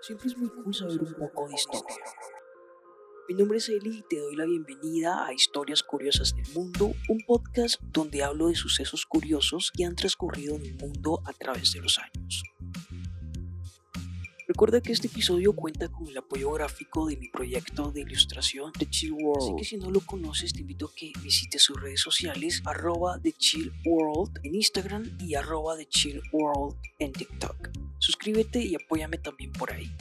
Siempre es muy cool saber un poco de historia. Mi nombre es Eli y te doy la bienvenida a Historias Curiosas del Mundo, un podcast donde hablo de sucesos curiosos que han transcurrido en el mundo a través de los años. Recuerda que este episodio cuenta con el apoyo gráfico de mi proyecto de ilustración The Chill World. Así que si no lo conoces, te invito a que visites sus redes sociales, arroba The en Instagram y arroba The en TikTok. Suscríbete y apóyame también por ahí.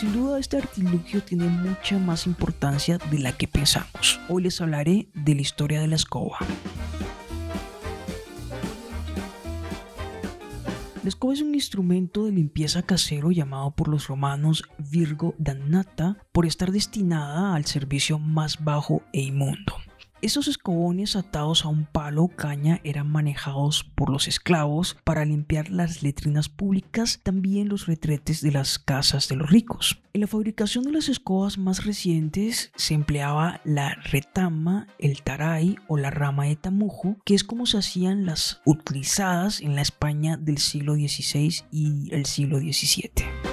Sin duda este artilugio tiene mucha más importancia de la que pensamos. Hoy les hablaré de la historia de la escoba. La escoba es un instrumento de limpieza casero llamado por los romanos Virgo Dannata por estar destinada al servicio más bajo e inmundo. Esos escobones atados a un palo o caña eran manejados por los esclavos para limpiar las letrinas públicas, también los retretes de las casas de los ricos. En la fabricación de las escobas más recientes se empleaba la retama, el taray o la rama de tamujo, que es como se hacían las utilizadas en la España del siglo XVI y el siglo XVII.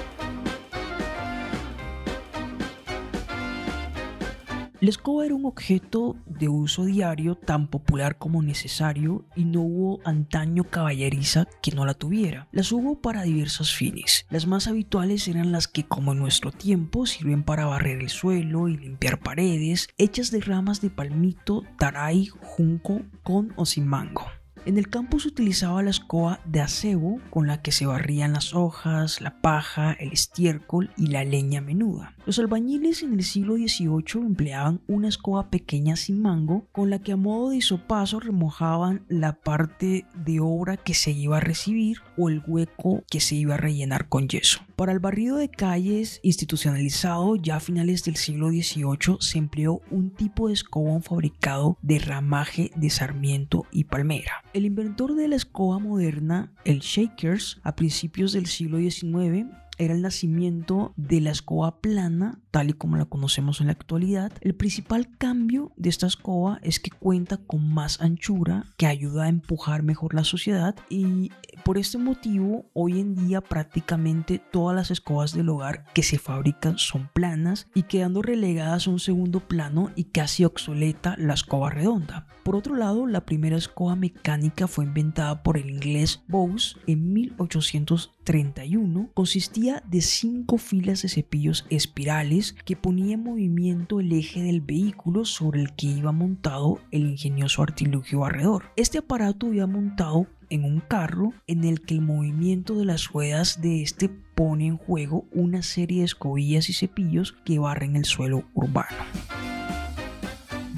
La escoba era un objeto de uso diario tan popular como necesario y no hubo antaño caballeriza que no la tuviera. Las hubo para diversos fines. Las más habituales eran las que como en nuestro tiempo sirven para barrer el suelo y limpiar paredes, hechas de ramas de palmito, taray, junco, con o sin mango. En el campo se utilizaba la escoba de acebo con la que se barrían las hojas, la paja, el estiércol y la leña menuda. Los albañiles en el siglo XVIII empleaban una escoba pequeña sin mango con la que a modo de hisopazo remojaban la parte de obra que se iba a recibir o el hueco que se iba a rellenar con yeso. Para el barrido de calles institucionalizado ya a finales del siglo XVIII se empleó un tipo de escobón fabricado de ramaje de sarmiento y palmera. El inventor de la escoba moderna, el Shakers, a principios del siglo XIX, era el nacimiento de la escoba plana, tal y como la conocemos en la actualidad. El principal cambio de esta escoba es que cuenta con más anchura, que ayuda a empujar mejor la sociedad y por este motivo hoy en día prácticamente todas las escobas del hogar que se fabrican son planas y quedando relegadas a un segundo plano y casi obsoleta la escoba redonda. Por otro lado, la primera escoba mecánica fue inventada por el inglés Bose en 1831. Consistía de cinco filas de cepillos espirales que ponía en movimiento el eje del vehículo sobre el que iba montado el ingenioso artilugio barredor. Este aparato iba montado en un carro en el que el movimiento de las ruedas de este pone en juego una serie de escobillas y cepillos que barren el suelo urbano.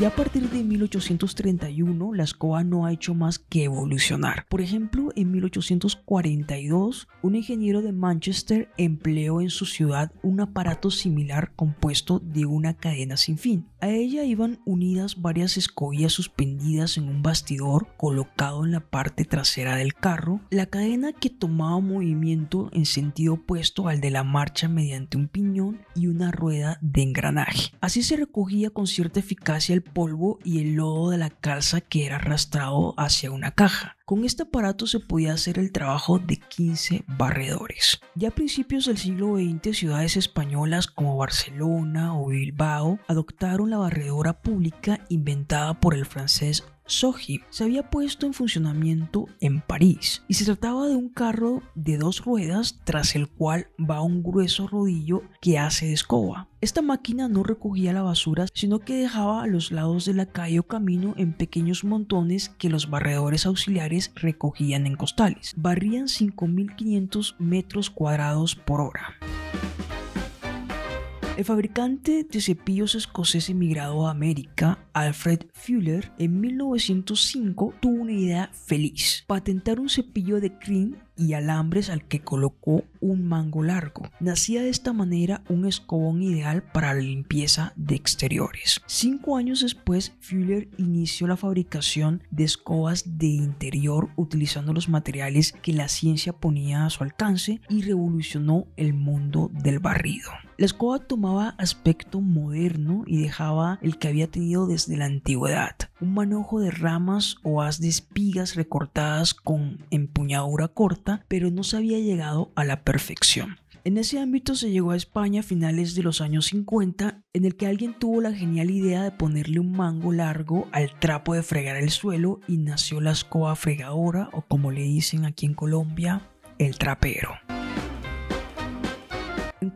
Ya a partir de 1831, la escoba no ha hecho más que evolucionar. Por ejemplo, en 1842, un ingeniero de Manchester empleó en su ciudad un aparato similar compuesto de una cadena sin fin. A ella iban unidas varias escobillas suspendidas en un bastidor colocado en la parte trasera del carro, la cadena que tomaba movimiento en sentido opuesto al de la marcha mediante un piñón y una rueda de engranaje. Así se recogía con cierta eficacia el polvo y el lodo de la calza que era arrastrado hacia una caja. Con este aparato se podía hacer el trabajo de 15 barredores. Ya a principios del siglo XX, ciudades españolas como Barcelona o Bilbao adoptaron la barredora pública inventada por el francés Soji se había puesto en funcionamiento en París y se trataba de un carro de dos ruedas tras el cual va un grueso rodillo que hace de escoba. Esta máquina no recogía la basura, sino que dejaba a los lados de la calle o camino en pequeños montones que los barredores auxiliares recogían en costales. Barrían 5.500 metros cuadrados por hora. El fabricante de cepillos escocés emigrado a América, Alfred Fuller, en 1905 tuvo una idea feliz, patentar un cepillo de cream y alambres al que colocó un mango largo. Nacía de esta manera un escobón ideal para la limpieza de exteriores. Cinco años después, Fuller inició la fabricación de escobas de interior utilizando los materiales que la ciencia ponía a su alcance y revolucionó el mundo del barrido. La escoba tomaba aspecto moderno y dejaba el que había tenido desde la antigüedad, un manojo de ramas o haz de espigas recortadas con empuñadura corta, pero no se había llegado a la perfección. En ese ámbito se llegó a España a finales de los años 50, en el que alguien tuvo la genial idea de ponerle un mango largo al trapo de fregar el suelo y nació la escoba fregadora o como le dicen aquí en Colombia, el trapero.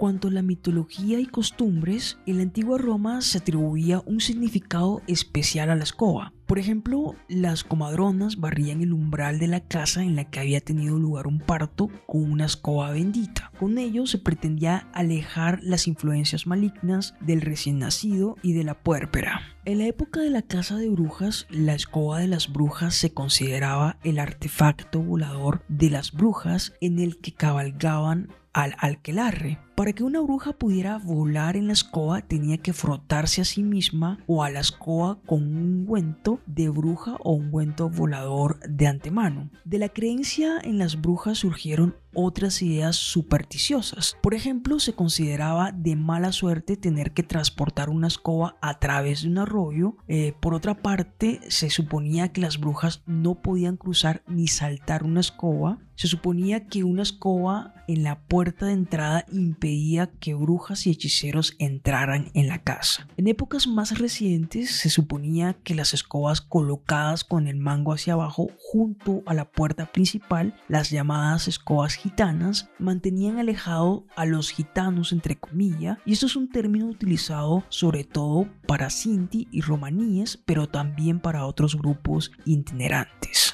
Cuanto a la mitología y costumbres, en la antigua Roma se atribuía un significado especial a la escoba. Por ejemplo, las comadronas barrían el umbral de la casa en la que había tenido lugar un parto con una escoba bendita. Con ello se pretendía alejar las influencias malignas del recién nacido y de la puérpera. En la época de la casa de brujas, la escoba de las brujas se consideraba el artefacto volador de las brujas en el que cabalgaban al alquelarre. Para que una bruja pudiera volar en la escoba tenía que frotarse a sí misma o a la escoba con un ungüento de bruja o ungüento volador de antemano. De la creencia en las brujas surgieron otras ideas supersticiosas. Por ejemplo, se consideraba de mala suerte tener que transportar una escoba a través de un arroyo. Eh, por otra parte, se suponía que las brujas no podían cruzar ni saltar una escoba. Se suponía que una escoba en la puerta de entrada impedía que brujas y hechiceros entraran en la casa. En épocas más recientes se suponía que las escobas colocadas con el mango hacia abajo junto a la puerta principal, las llamadas escobas gitanas, mantenían alejado a los gitanos entre comillas, y esto es un término utilizado sobre todo para sinti y romaníes, pero también para otros grupos itinerantes.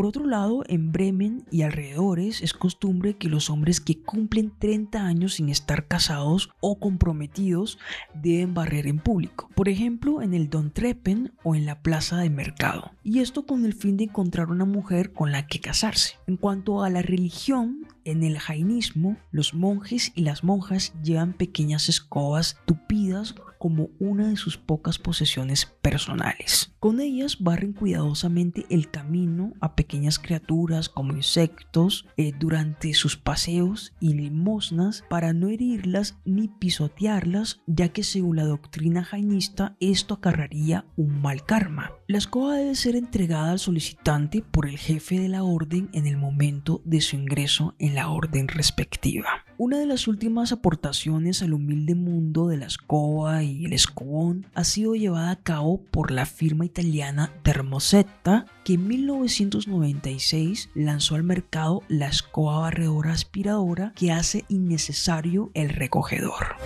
Por otro lado, en Bremen y alrededores es costumbre que los hombres que cumplen 30 años sin estar casados o comprometidos deben barrer en público. Por ejemplo, en el Don Treppen o en la plaza de mercado. Y esto con el fin de encontrar una mujer con la que casarse. En cuanto a la religión, en el jainismo, los monjes y las monjas llevan pequeñas escobas tupidas como una de sus pocas posesiones personales. Con ellas barren cuidadosamente el camino a pequeñas criaturas como insectos eh, durante sus paseos y limosnas para no herirlas ni pisotearlas, ya que según la doctrina jainista esto acarraría un mal karma. La escoba debe ser entregada al solicitante por el jefe de la orden en el momento de su ingreso en la orden respectiva. Una de las últimas aportaciones al humilde mundo de la escoba y el escobón ha sido llevada a cabo por la firma italiana Termosetta, que en 1996 lanzó al mercado la escoba barredora aspiradora que hace innecesario el recogedor.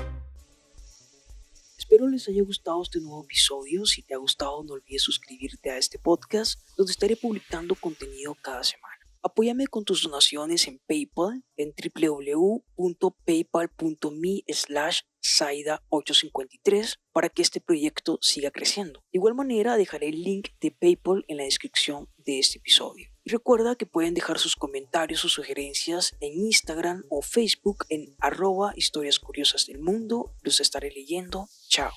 Espero les haya gustado este nuevo episodio. Si te ha gustado, no olvides suscribirte a este podcast, donde estaré publicando contenido cada semana. Apóyame con tus donaciones en PayPal en www.paypal.me slash Saida853 para que este proyecto siga creciendo. De igual manera dejaré el link de PayPal en la descripción de este episodio. Y recuerda que pueden dejar sus comentarios o sugerencias en Instagram o Facebook en arroba historias curiosas del mundo. Los estaré leyendo. Chao.